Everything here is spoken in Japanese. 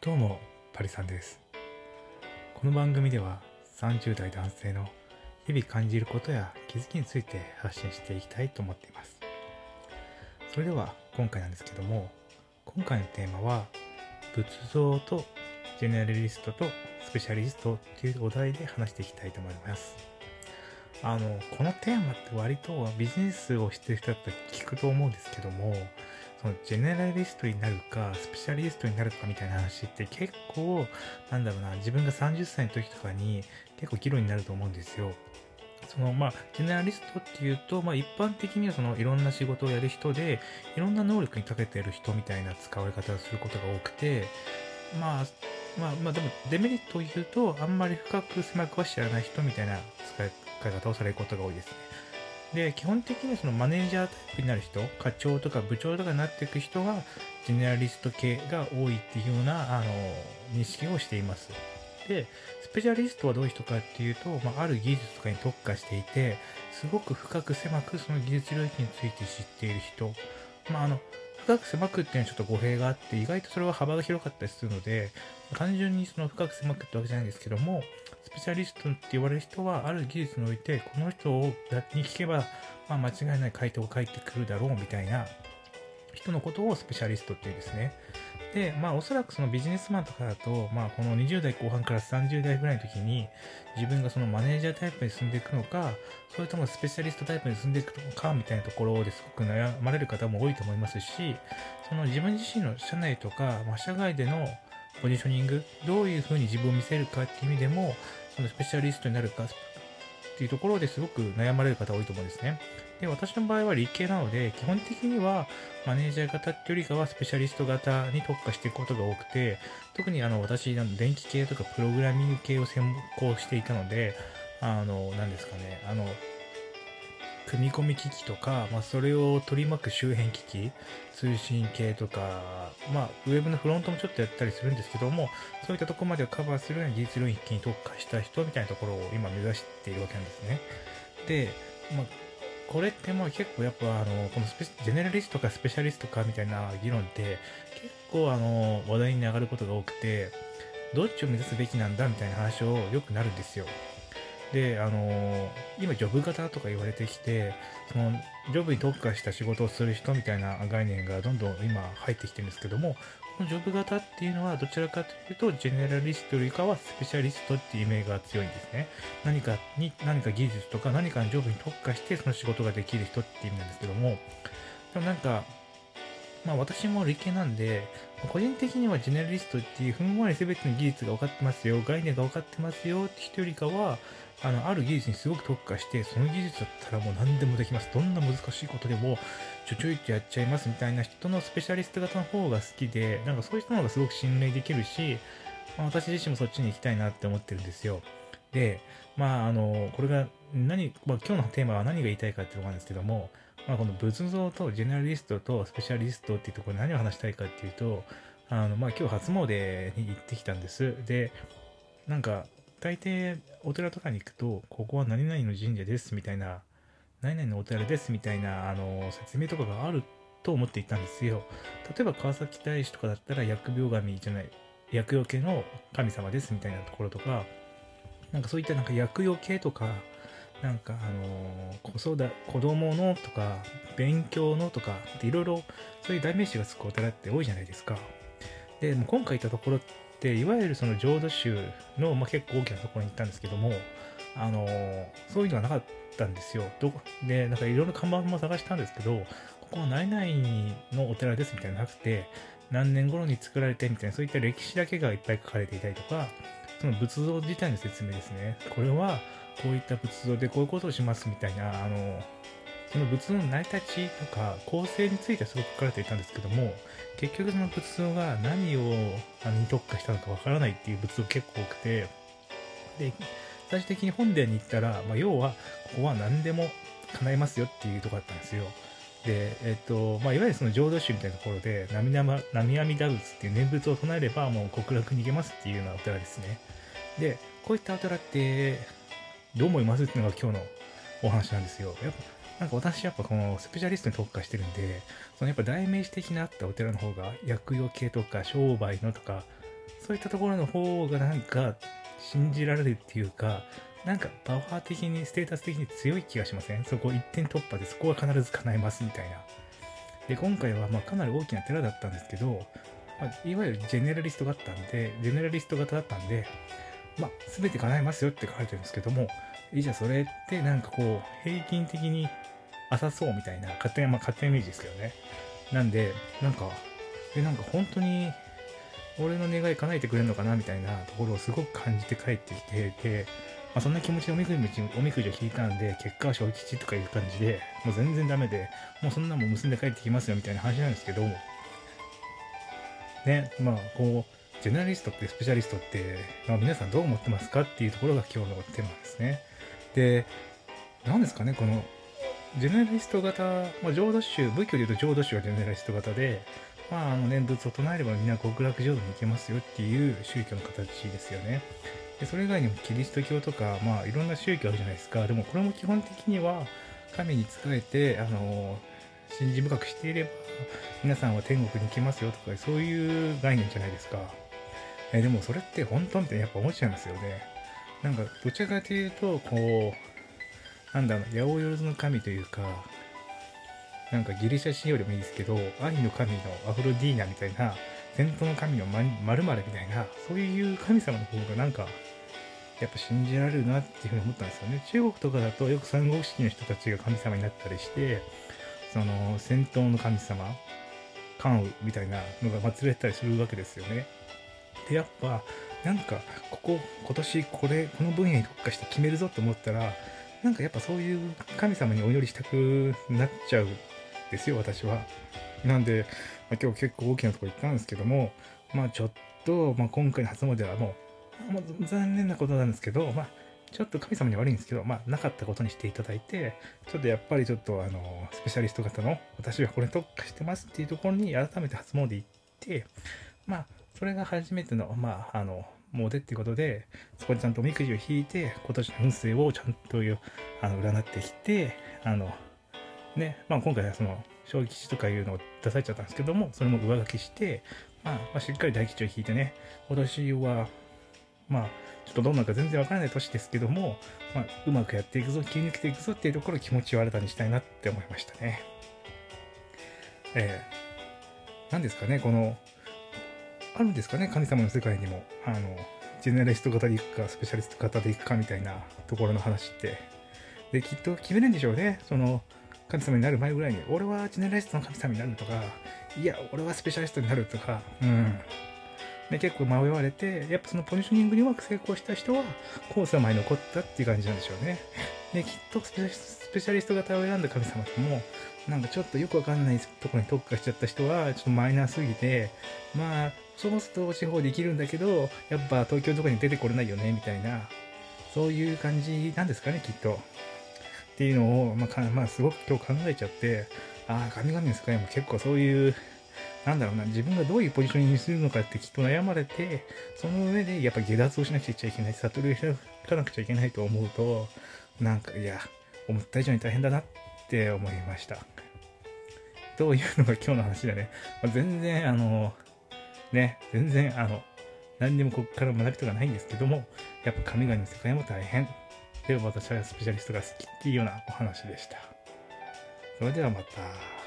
どうも、パリさんです。この番組では30代男性の日々感じることや気づきについて発信していきたいと思っています。それでは今回なんですけども、今回のテーマは仏像とジェネラリストとスペシャリストっていうお題で話していきたいと思います。あの、このテーマって割とビジネスをしてる人だったら聞くと思うんですけども、そのジェネラリストになるか、スペシャリストになるかみたいな話って結構、なんだろうな、自分が30歳の時とかに結構議論になると思うんですよ。その、まあ、ジェネラリストっていうと、まあ、一般的にはその、いろんな仕事をやる人で、いろんな能力に長けてる人みたいな使われ方をすることが多くて、まあ、まあ、まあ、でも、デメリットを言うと、あんまり深く狭くは知らない人みたいな使い方をされることが多いですね。で、基本的にそのマネージャータイプになる人、課長とか部長とかになっていく人が、ジェネラリスト系が多いっていうような、あの、認識をしています。で、スペシャリストはどういう人かっていうと、まあ、ある技術とかに特化していて、すごく深く狭くその技術領域について知っている人。まあ、あの、深く狭くっていうのはちょっと語弊があって、意外とそれは幅が広かったりするので、単純にその深く狭くってわけじゃないんですけども、スペシャリストって言われる人は、ある技術において、この人をに聞けば、まあ、間違いない回答が返ってくるだろうみたいな人のことをスペシャリストっていうんですね。で、まあおそらくそのビジネスマンとかだと、まあこの20代後半から30代ぐらいの時に自分がそのマネージャータイプに進んでいくのか、それともスペシャリストタイプに進んでいくのかみたいなところですごく悩まれる方も多いと思いますし、その自分自身の社内とか、まあ、社外でのポジショニング、どういうふうに自分を見せるかっていう意味でも、そのスペシャリストになるかっていうところですごく悩まれる方多いと思うんですね。で、私の場合は理系なので、基本的にはマネージャー型ってよりかはスペシャリスト型に特化していくことが多くて、特にあの私、電気系とかプログラミング系を専攻していたので、あの、何ですかね、あの、組み込み機器とか、まあ、それを取り巻く周辺機器、通信系とか、まあ、ウェブのフロントもちょっとやったりするんですけども、そういったとこまでをカバーするような技術領域に特化した人みたいなところを今目指しているわけなんですね。で、まあ、これってまあ結構やっぱあの、このスペジェネラリストかスペシャリストかみたいな議論って結構あの、話題に上がることが多くて、どっちを目指すべきなんだみたいな話をよくなるんですよ。で、あの今、ジョブ型とか言われてきて、その、ジョブに特化した仕事をする人みたいな概念がどんどん今入ってきてるんですけども、このジョブ型っていうのはどちらかというと、ジェネラリストよりかはスペシャリストっていうイメージが強いんですね。何かに、何か技術とか何かのジョブに特化してその仕事ができる人っていう意味なんですけども、でもなんか、まあ私も理系なんで、個人的にはジェネラリストっていうふんわり全ての技術が分かってますよ、概念が分かってますよって人よりかは、あの、ある技術にすごく特化して、その技術だったらもう何でもできます。どんな難しいことでも、ちょちょいってやっちゃいますみたいな人のスペシャリスト型の方が好きで、なんかそういう人の方がすごく信頼できるし、まあ、私自身もそっちに行きたいなって思ってるんですよ。で、まあ、あの、これが何、まあ、今日のテーマは何が言いたいかっていうところなんですけども、まあ、この仏像とジェネラリストとスペシャリストっていうところで何を話したいかっていうと、あの、まあ、今日初詣に行ってきたんです。で、なんか、大抵お寺とかに行くと、ここは何々の神社ですみたいな、何々のお寺ですみたいな、あの、説明とかがあると思っていたんですよ。例えば川崎大師とかだったら、疫病神じゃない、厄除けの神様ですみたいなところとか、なんかそういったなんか厄除けとか、なんかあの子育て、子供のとか、勉強のとか、いろいろそういう代名詞がつくお寺って多いじゃないですか。で、も今回行ったところって、いわゆるその浄土宗の、まあ、結構大きなところに行ったんですけども、あのそういうのがなかったんですよ。どこで、なんかいろいろ看板も探したんですけど、ここは何々のお寺ですみたいなのなくて、何年頃に作られてみたいな、そういった歴史だけがいっぱい書かれていたりとか、その仏像自体の説明ですね。これは、こういった仏像でこういうことをしますみたいな、あの、その仏像の成り立ちとか構成についてはすごく書かれていたんですけども、結局その仏像が何をに特化したのかわからないっていう仏像結構多くて、で、最終的に本殿に行ったら、まあ、要は、ここは何でも叶えますよっていうとこだったんですよ。で、えっと、まあ、いわゆるその浄土宗みたいなところで、波波波阿弥陀仏っていう念仏を唱えれば、もう極楽に行けますっていうようなお寺ですね。で、こういったお寺って、どう思いますっていうのが今日のお話なんですよ。やっぱ、なんか私やっぱこのスペシャリストに特化してるんで、そのやっぱ代名詞的なあったお寺の方が、薬用系とか商売のとか、そういったところの方がなんか信じられるっていうか、なんかパワー的に、ステータス的に強い気がしません？そこ一点突破でそこは必ず叶えますみたいな。で、今回はまあかなり大きな寺だったんですけど、まあ、いわゆるジェネラリストだったんで、ジェネラリスト型だったんで、まあ、全て叶えますよって書いてるんですけども、いじゃあそれってなんかこう、平均的に浅そうみたいな、勝手な、まあ、勝手なイメージですけどね。なんで、なんか、え、なんか本当に、俺の願い叶えてくれるのかなみたいなところをすごく感じて帰ってきて、で、まあ、そんな気持ちでおみくじおみくじを引いたんで、結果は小吉とかいう感じで、もう全然ダメで、もうそんなもん結んで帰ってきますよみたいな話なんですけど、ね、まあ、こう、ジェネラリストってスペシャリストって、まあ、皆さんどう思ってますかっていうところが今日のテーマですね。で、何ですかね、この、ジェネラリスト型、まあ、浄土宗、仏教で言うと浄土宗はジェネラリスト型で、まあ、あの念仏を唱えればみんな極楽浄土に行けますよっていう宗教の形ですよね。でそれ以外にもキリスト教とか、まあ、いろんな宗教あるじゃないですか。でもこれも基本的には神に仕えて、あの、信心深くしていれば、皆さんは天国に行けますよとか、そういう概念じゃないですか。えでもそれって本当ってやっぱ思っちゃいますよね。なんか、どちらかというと、こう、なんだろう、八百万の神というか、なんかギリシャ神話でもいいですけど、愛の神のアフロディーナみたいな、戦闘の神のまるみたいな、そういう神様の方がなんか、やっぱ信じられるなっていうふうに思ったんですよね。中国とかだとよく三国志の人たちが神様になったりして、その戦闘の神様、関羽みたいなのが祀られたりするわけですよね。で、やっぱ、なんか、ここ、今年これ、この分野に特化して決めるぞと思ったら、なんかやっぱそういう神様にお祈りしたくなっちゃうんですよ、私は。なんで、まあ、今日結構大きなとこ行ったんですけども、まあちょっと、まあ、今回の初詣はもう、もう残念なことなんですけど、まあ、ちょっと神様に悪いんですけど、まあ、なかったことにしていただいて、ちょっとやっぱりちょっと、あの、スペシャリスト型の、私はこれ特化してますっていうところに改めて初詣行って、まあ、それが初めての、まあ、あの、詣っていうことで、そこでちゃんとおみくじを引いて、今年の運勢をちゃんとあの占ってきて、あの、ね、まあ今回はその、小吉とかいうのを出されちゃったんですけども、それも上書きして、まあ、まあ、しっかり大吉を引いてね、今年は、まあ、ちょっとどんなか全然わからない年ですけども、まあ、うまくやっていくぞ、切り抜けていくぞっていうところ気持ちを新たにしたいなって思いましたね。えー、何ですかね、この、あるんですかね、神様の世界にも。あの、ジェネラリスト型でいくか、スペシャリスト型でいくかみたいなところの話って。で、きっと決めるんでしょうね。その、神様になる前ぐらいに、俺はジェネラリストの神様になるとか、いや、俺はスペシャリストになるとか、うん。で、結構迷われて、やっぱそのポジショニングにうまく成功した人は、後世前に残ったっていう感じなんでしょうね。で、きっとスペシャリスト型を選んだ神様とも、なんかちょっとよくわかんないところに特化しちゃった人は、ちょっとマイナーすぎて、まあ、そもそも地方できるんだけど、やっぱ東京とかに出てこれないよね、みたいな、そういう感じなんですかね、きっと。っていうのを、まあ、まあ、すごく今日考えちゃって、ああ、神々の世界も結構そういう、なんだろうな、自分がどういうポジションにするのかってきっと悩まれて、その上でやっぱ下脱をしなくちゃいけない、悟りを開かなくちゃいけないと思うと、なんか、いや、思った以上に大変だなって思いました。というのが今日の話でね、まあ、全然、あの、ね、全然、あの、何にもこっから学びとかないんですけども、やっぱ神々の世界も大変。で、私はスペシャリストが好きっていうようなお話でした。それではまた。